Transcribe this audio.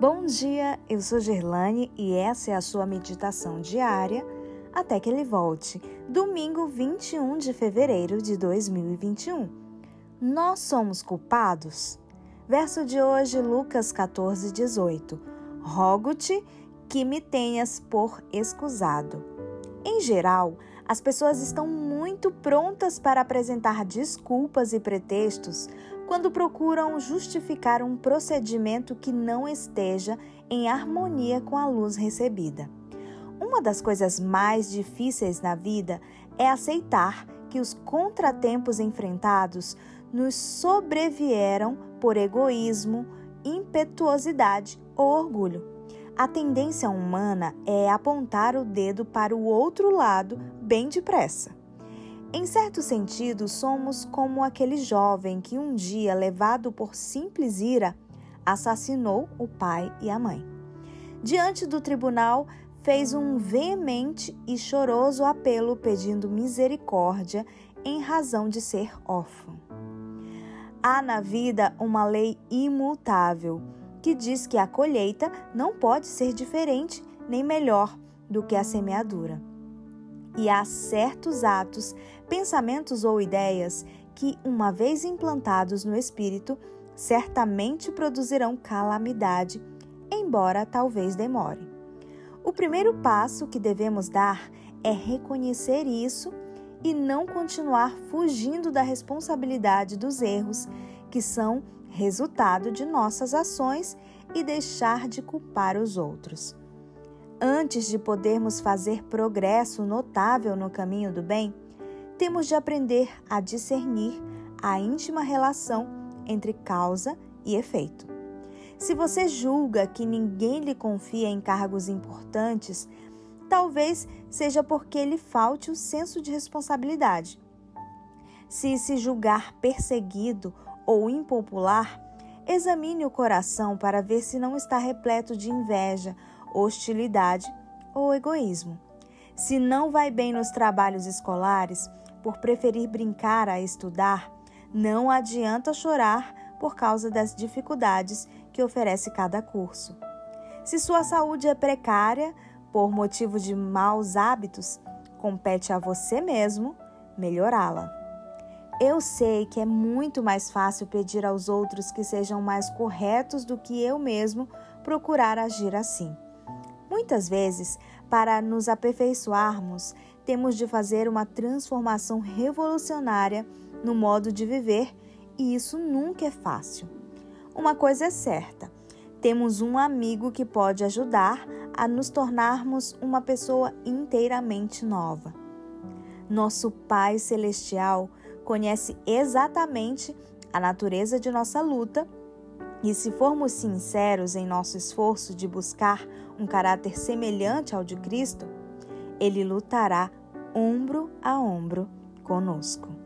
Bom dia, eu sou Gerlane e essa é a sua meditação diária até que ele volte, domingo 21 de fevereiro de 2021. Nós somos culpados? Verso de hoje, Lucas 14, 18. Rogo-te que me tenhas por escusado. Em geral, as pessoas estão muito prontas para apresentar desculpas e pretextos quando procuram justificar um procedimento que não esteja em harmonia com a luz recebida. Uma das coisas mais difíceis na vida é aceitar que os contratempos enfrentados nos sobrevieram por egoísmo, impetuosidade ou orgulho. A tendência humana é apontar o dedo para o outro lado bem depressa. Em certo sentido, somos como aquele jovem que um dia, levado por simples ira, assassinou o pai e a mãe. Diante do tribunal, fez um veemente e choroso apelo pedindo misericórdia em razão de ser órfão. Há na vida uma lei imutável que diz que a colheita não pode ser diferente nem melhor do que a semeadura e há certos atos, pensamentos ou ideias que, uma vez implantados no espírito, certamente produzirão calamidade, embora talvez demore. O primeiro passo que devemos dar é reconhecer isso e não continuar fugindo da responsabilidade dos erros que são resultado de nossas ações e deixar de culpar os outros. Antes de podermos fazer progresso notável no caminho do bem, temos de aprender a discernir a íntima relação entre causa e efeito. Se você julga que ninguém lhe confia em cargos importantes, talvez seja porque lhe falte o senso de responsabilidade. Se se julgar perseguido ou impopular, examine o coração para ver se não está repleto de inveja hostilidade ou egoísmo. Se não vai bem nos trabalhos escolares, por preferir brincar a estudar, não adianta chorar por causa das dificuldades que oferece cada curso. Se sua saúde é precária por motivo de maus hábitos, compete a você mesmo melhorá-la. Eu sei que é muito mais fácil pedir aos outros que sejam mais corretos do que eu mesmo procurar agir assim. Muitas vezes, para nos aperfeiçoarmos, temos de fazer uma transformação revolucionária no modo de viver e isso nunca é fácil. Uma coisa é certa: temos um amigo que pode ajudar a nos tornarmos uma pessoa inteiramente nova. Nosso Pai Celestial conhece exatamente a natureza de nossa luta e se formos sinceros em nosso esforço de buscar um caráter semelhante ao de Cristo, ele lutará ombro a ombro conosco.